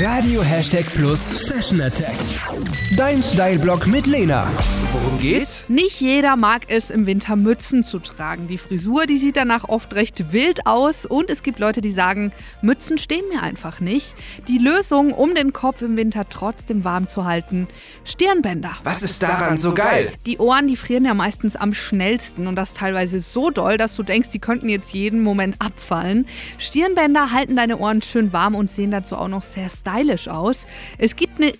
Radio Hashtag Plus Fashion Attack. Dein Style-Blog mit Lena. Worum geht's? Nicht jeder mag es, im Winter Mützen zu tragen. Die Frisur, die sieht danach oft recht wild aus und es gibt Leute, die sagen, Mützen stehen mir einfach nicht. Die Lösung, um den Kopf im Winter trotzdem warm zu halten, Stirnbänder. Was ist daran so geil? Die Ohren, die frieren ja meistens am schnellsten und das teilweise so doll, dass du denkst, die könnten jetzt jeden Moment abfallen. Stirnbänder halten deine Ohren schön warm und sehen dazu auch noch sehr stylisch aus. Es gibt eine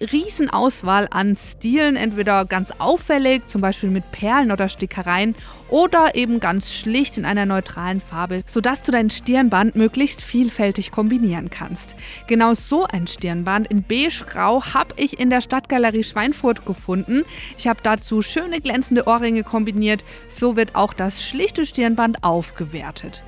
Auswahl an Stilen, entweder ganz auffällig, zum Beispiel mit Perlen oder Stickereien, oder eben ganz schlicht in einer neutralen Farbe, sodass du dein Stirnband möglichst vielfältig kombinieren kannst. Genau so ein Stirnband in beige-grau habe ich in der Stadtgalerie Schweinfurt gefunden. Ich habe dazu schöne glänzende Ohrringe kombiniert, so wird auch das schlichte Stirnband aufgewertet.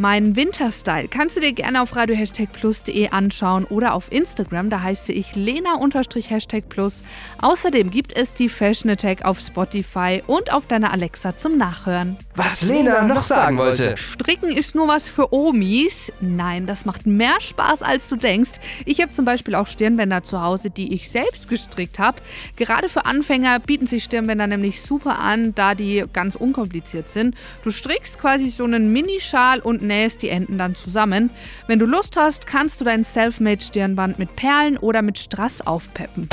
Meinen Winterstyle kannst du dir gerne auf radio-plus.de anschauen oder auf Instagram, da heiße ich lena-hashtag plus. Außerdem gibt es die Fashion Attack auf Spotify und auf deiner Alexa zum Nachhören. Was Lena noch sagen wollte. Stricken ist nur was für Omis. Nein, das macht mehr Spaß, als du denkst. Ich habe zum Beispiel auch Stirnbänder zu Hause, die ich selbst gestrickt habe. Gerade für Anfänger bieten sich Stirnbänder nämlich super an, da die ganz unkompliziert sind. Du strickst quasi so einen Minischal und nähst die Enden dann zusammen. Wenn du Lust hast, kannst du dein Selfmade Stirnband mit Perlen oder mit Strass aufpeppen.